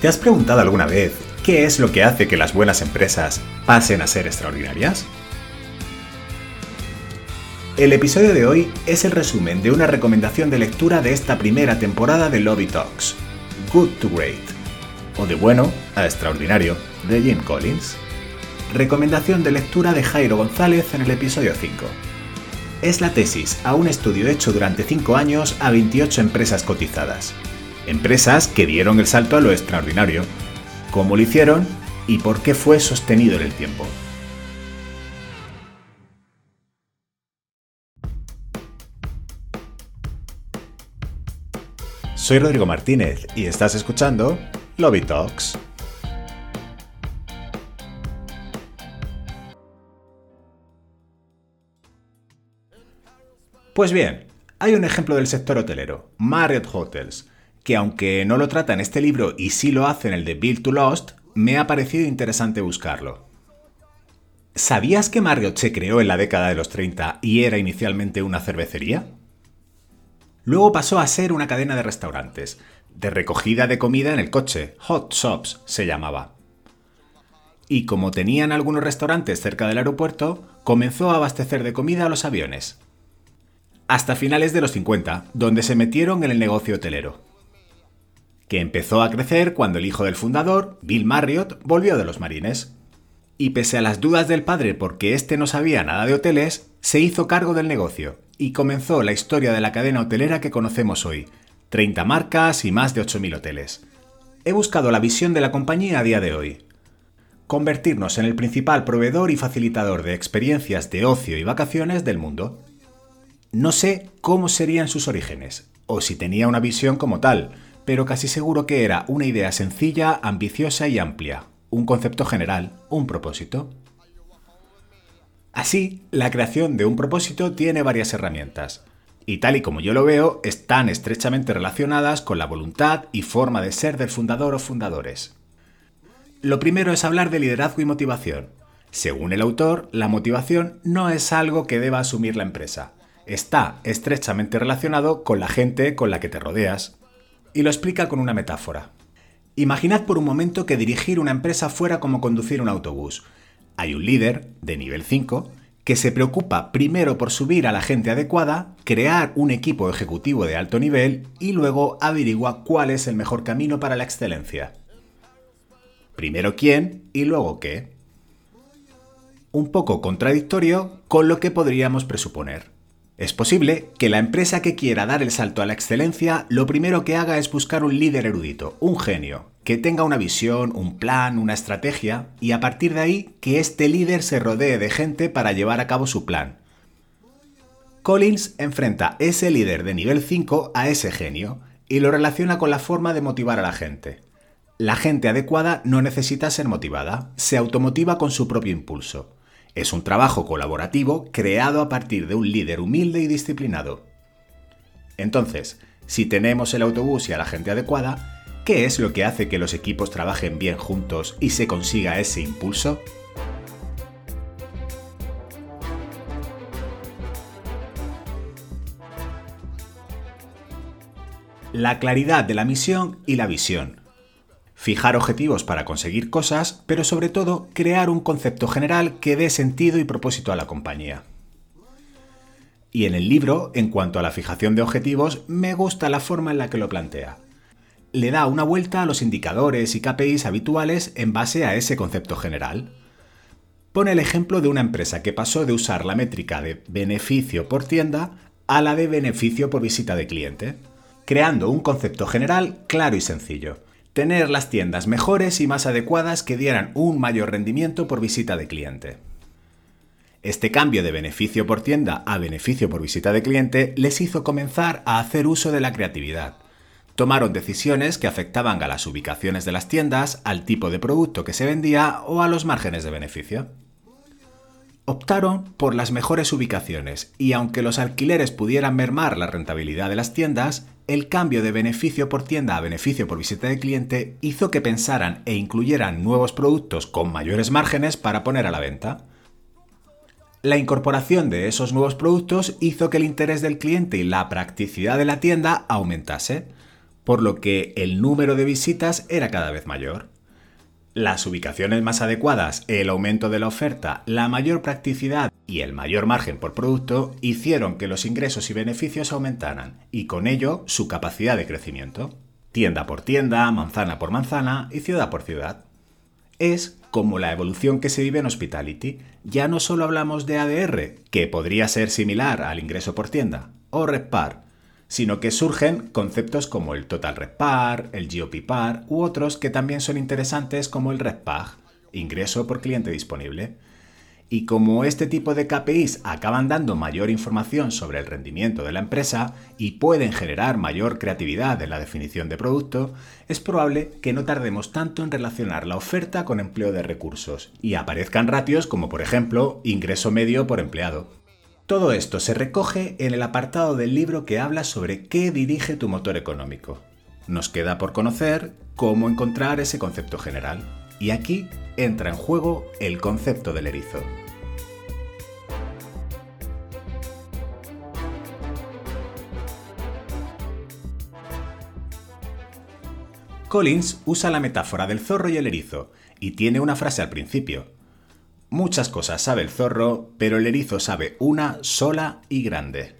¿Te has preguntado alguna vez qué es lo que hace que las buenas empresas pasen a ser extraordinarias? El episodio de hoy es el resumen de una recomendación de lectura de esta primera temporada de Lobby Talks, Good to Great, o de bueno a extraordinario, de Jim Collins. Recomendación de lectura de Jairo González en el episodio 5. Es la tesis a un estudio hecho durante 5 años a 28 empresas cotizadas, Empresas que dieron el salto a lo extraordinario, cómo lo hicieron y por qué fue sostenido en el tiempo. Soy Rodrigo Martínez y estás escuchando Lobby Talks. Pues bien, hay un ejemplo del sector hotelero, Marriott Hotels, que aunque no lo trata en este libro y sí lo hace en el de Build to Lost, me ha parecido interesante buscarlo. ¿Sabías que Marriott se creó en la década de los 30 y era inicialmente una cervecería? Luego pasó a ser una cadena de restaurantes, de recogida de comida en el coche, Hot Shops se llamaba. Y como tenían algunos restaurantes cerca del aeropuerto, comenzó a abastecer de comida a los aviones. Hasta finales de los 50, donde se metieron en el negocio hotelero que empezó a crecer cuando el hijo del fundador, Bill Marriott, volvió de los marines. Y pese a las dudas del padre porque éste no sabía nada de hoteles, se hizo cargo del negocio y comenzó la historia de la cadena hotelera que conocemos hoy, 30 marcas y más de 8.000 hoteles. He buscado la visión de la compañía a día de hoy. Convertirnos en el principal proveedor y facilitador de experiencias de ocio y vacaciones del mundo. No sé cómo serían sus orígenes, o si tenía una visión como tal, pero casi seguro que era una idea sencilla, ambiciosa y amplia, un concepto general, un propósito. Así, la creación de un propósito tiene varias herramientas, y tal y como yo lo veo, están estrechamente relacionadas con la voluntad y forma de ser del fundador o fundadores. Lo primero es hablar de liderazgo y motivación. Según el autor, la motivación no es algo que deba asumir la empresa. Está estrechamente relacionado con la gente con la que te rodeas, y lo explica con una metáfora. Imaginad por un momento que dirigir una empresa fuera como conducir un autobús. Hay un líder, de nivel 5, que se preocupa primero por subir a la gente adecuada, crear un equipo ejecutivo de alto nivel y luego averigua cuál es el mejor camino para la excelencia. Primero quién y luego qué. Un poco contradictorio con lo que podríamos presuponer. Es posible que la empresa que quiera dar el salto a la excelencia lo primero que haga es buscar un líder erudito, un genio, que tenga una visión, un plan, una estrategia y a partir de ahí que este líder se rodee de gente para llevar a cabo su plan. Collins enfrenta ese líder de nivel 5 a ese genio y lo relaciona con la forma de motivar a la gente. La gente adecuada no necesita ser motivada, se automotiva con su propio impulso. Es un trabajo colaborativo creado a partir de un líder humilde y disciplinado. Entonces, si tenemos el autobús y a la gente adecuada, ¿qué es lo que hace que los equipos trabajen bien juntos y se consiga ese impulso? La claridad de la misión y la visión, fijar objetivos para conseguir cosas, pero sobre todo crear un concepto general que dé sentido y propósito a la compañía. Y en el libro, en cuanto a la fijación de objetivos, me gusta la forma en la que lo plantea. Le da una vuelta a los indicadores y KPIs habituales en base a ese concepto general. Pone el ejemplo de una empresa que pasó de usar la métrica de beneficio por tienda a la de beneficio por visita de cliente, creando un concepto general claro y sencillo tener las tiendas mejores y más adecuadas que dieran un mayor rendimiento por visita de cliente. Este cambio de beneficio por tienda a beneficio por visita de cliente les hizo comenzar a hacer uso de la creatividad. Tomaron decisiones que afectaban a las ubicaciones de las tiendas, al tipo de producto que se vendía o a los márgenes de beneficio. Optaron por las mejores ubicaciones y aunque los alquileres pudieran mermar la rentabilidad de las tiendas, el cambio de beneficio por tienda a beneficio por visita de cliente hizo que pensaran e incluyeran nuevos productos con mayores márgenes para poner a la venta. La incorporación de esos nuevos productos hizo que el interés del cliente y la practicidad de la tienda aumentase. por lo que el número de visitas era cada vez mayor. Las ubicaciones más adecuadas, el aumento de la oferta, la mayor practicidad y el mayor margen por producto hicieron que los ingresos y beneficios aumentaran y con ello su capacidad de crecimiento. Tienda por tienda, manzana por manzana y ciudad por ciudad. Es como la evolución que se vive en Hospitality. Ya no solo hablamos de ADR, que podría ser similar al ingreso por tienda, o REPAR, sino que surgen conceptos como el Total Repar, el GOP-PAR u otros que también son interesantes como el REPAG, ingreso por cliente disponible. Y como este tipo de KPIs acaban dando mayor información sobre el rendimiento de la empresa y pueden generar mayor creatividad en la definición de producto, es probable que no tardemos tanto en relacionar la oferta con empleo de recursos y aparezcan ratios como por ejemplo ingreso medio por empleado. Todo esto se recoge en el apartado del libro que habla sobre qué dirige tu motor económico. Nos queda por conocer cómo encontrar ese concepto general. Y aquí entra en juego el concepto del erizo. Collins usa la metáfora del zorro y el erizo, y tiene una frase al principio, Muchas cosas sabe el zorro, pero el erizo sabe una sola y grande.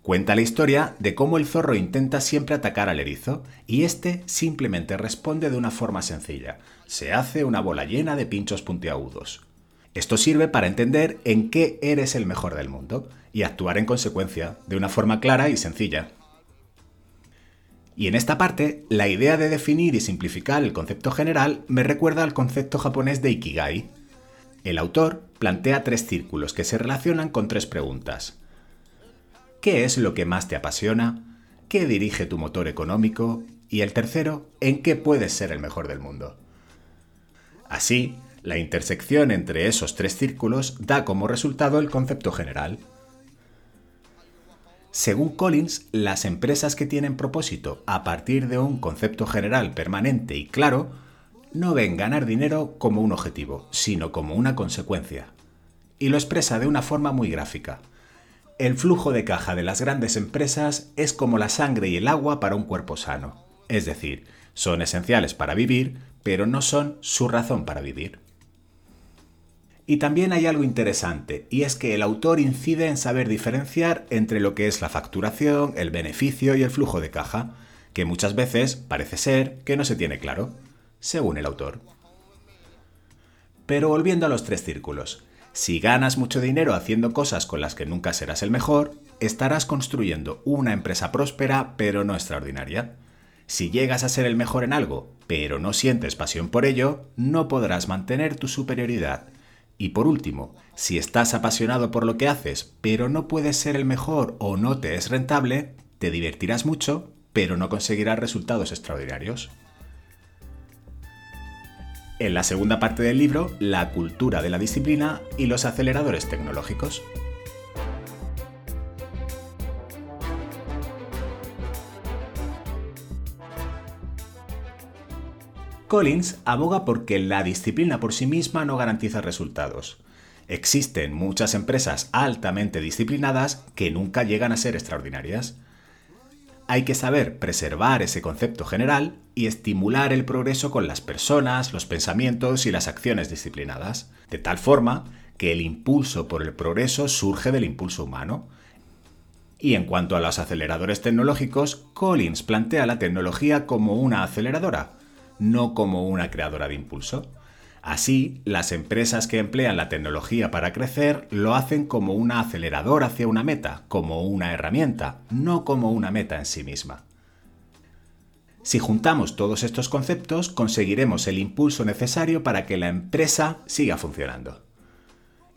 Cuenta la historia de cómo el zorro intenta siempre atacar al erizo y este simplemente responde de una forma sencilla. Se hace una bola llena de pinchos puntiagudos. Esto sirve para entender en qué eres el mejor del mundo y actuar en consecuencia, de una forma clara y sencilla. Y en esta parte, la idea de definir y simplificar el concepto general me recuerda al concepto japonés de Ikigai, el autor plantea tres círculos que se relacionan con tres preguntas. ¿Qué es lo que más te apasiona? ¿Qué dirige tu motor económico? Y el tercero, ¿en qué puedes ser el mejor del mundo? Así, la intersección entre esos tres círculos da como resultado el concepto general. Según Collins, las empresas que tienen propósito a partir de un concepto general permanente y claro no ven ganar dinero como un objetivo, sino como una consecuencia. Y lo expresa de una forma muy gráfica. El flujo de caja de las grandes empresas es como la sangre y el agua para un cuerpo sano. Es decir, son esenciales para vivir, pero no son su razón para vivir. Y también hay algo interesante, y es que el autor incide en saber diferenciar entre lo que es la facturación, el beneficio y el flujo de caja, que muchas veces parece ser que no se tiene claro según el autor. Pero volviendo a los tres círculos, si ganas mucho dinero haciendo cosas con las que nunca serás el mejor, estarás construyendo una empresa próspera pero no extraordinaria. Si llegas a ser el mejor en algo, pero no sientes pasión por ello, no podrás mantener tu superioridad. Y por último, si estás apasionado por lo que haces, pero no puedes ser el mejor o no te es rentable, te divertirás mucho, pero no conseguirás resultados extraordinarios. En la segunda parte del libro, la cultura de la disciplina y los aceleradores tecnológicos. Collins aboga porque la disciplina por sí misma no garantiza resultados. Existen muchas empresas altamente disciplinadas que nunca llegan a ser extraordinarias hay que saber preservar ese concepto general y estimular el progreso con las personas, los pensamientos y las acciones disciplinadas, de tal forma que el impulso por el progreso surge del impulso humano. Y en cuanto a los aceleradores tecnológicos, Collins plantea la tecnología como una aceleradora, no como una creadora de impulso. Así, las empresas que emplean la tecnología para crecer lo hacen como un acelerador hacia una meta, como una herramienta, no como una meta en sí misma. Si juntamos todos estos conceptos, conseguiremos el impulso necesario para que la empresa siga funcionando.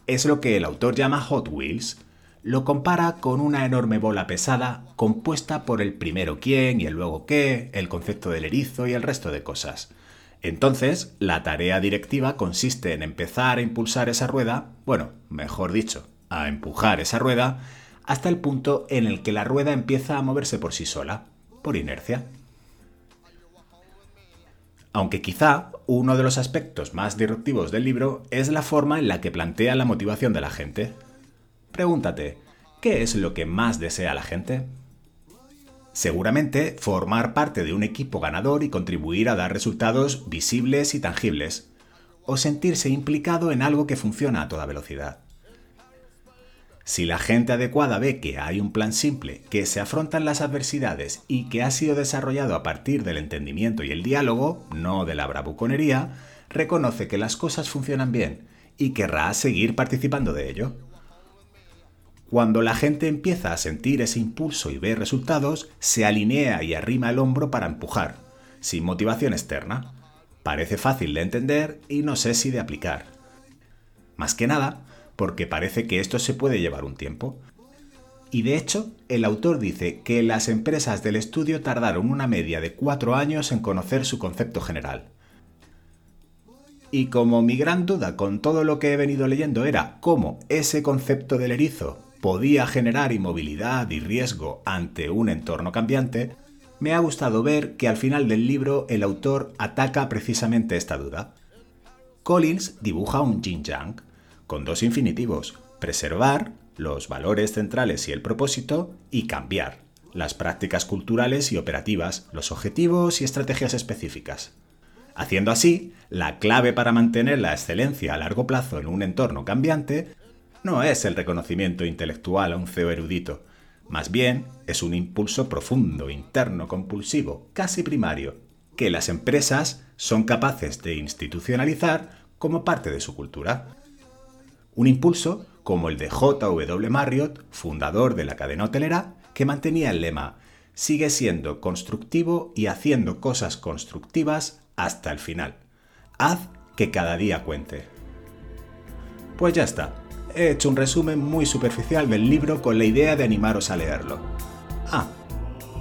Es lo que el autor llama Hot Wheels. Lo compara con una enorme bola pesada compuesta por el primero quién y el luego qué, el concepto del erizo y el resto de cosas. Entonces, la tarea directiva consiste en empezar a impulsar esa rueda, bueno, mejor dicho, a empujar esa rueda, hasta el punto en el que la rueda empieza a moverse por sí sola, por inercia. Aunque quizá uno de los aspectos más disruptivos del libro es la forma en la que plantea la motivación de la gente. Pregúntate, ¿qué es lo que más desea la gente? Seguramente formar parte de un equipo ganador y contribuir a dar resultados visibles y tangibles, o sentirse implicado en algo que funciona a toda velocidad. Si la gente adecuada ve que hay un plan simple, que se afrontan las adversidades y que ha sido desarrollado a partir del entendimiento y el diálogo, no de la bravuconería, reconoce que las cosas funcionan bien y querrá seguir participando de ello. Cuando la gente empieza a sentir ese impulso y ve resultados, se alinea y arrima el hombro para empujar, sin motivación externa. Parece fácil de entender y no sé si de aplicar. Más que nada, porque parece que esto se puede llevar un tiempo. Y de hecho, el autor dice que las empresas del estudio tardaron una media de cuatro años en conocer su concepto general. Y como mi gran duda con todo lo que he venido leyendo era cómo ese concepto del erizo podía generar inmovilidad y riesgo ante un entorno cambiante, me ha gustado ver que al final del libro el autor ataca precisamente esta duda. Collins dibuja un yin-yang, con dos infinitivos, preservar los valores centrales y el propósito y cambiar las prácticas culturales y operativas, los objetivos y estrategias específicas. Haciendo así, la clave para mantener la excelencia a largo plazo en un entorno cambiante no es el reconocimiento intelectual a un CEO erudito, más bien es un impulso profundo, interno, compulsivo, casi primario, que las empresas son capaces de institucionalizar como parte de su cultura. Un impulso como el de J.W. Marriott, fundador de la cadena hotelera, que mantenía el lema Sigue siendo constructivo y haciendo cosas constructivas hasta el final. Haz que cada día cuente. Pues ya está. He hecho un resumen muy superficial del libro con la idea de animaros a leerlo. Ah,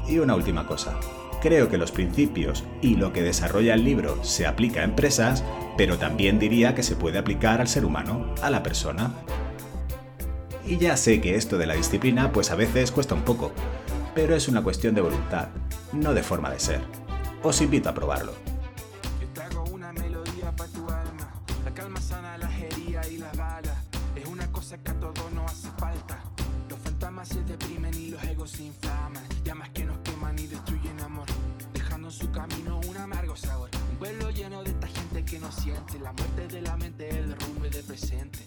y una última cosa. Creo que los principios y lo que desarrolla el libro se aplica a empresas, pero también diría que se puede aplicar al ser humano, a la persona. Y ya sé que esto de la disciplina pues a veces cuesta un poco, pero es una cuestión de voluntad, no de forma de ser. Os invito a probarlo. deprimen y los egos se inflaman. Llamas que nos queman y destruyen amor, dejando en su camino un amargo sabor. Un pueblo lleno de esta gente que no siente la muerte de la mente, el derrumbe del presente.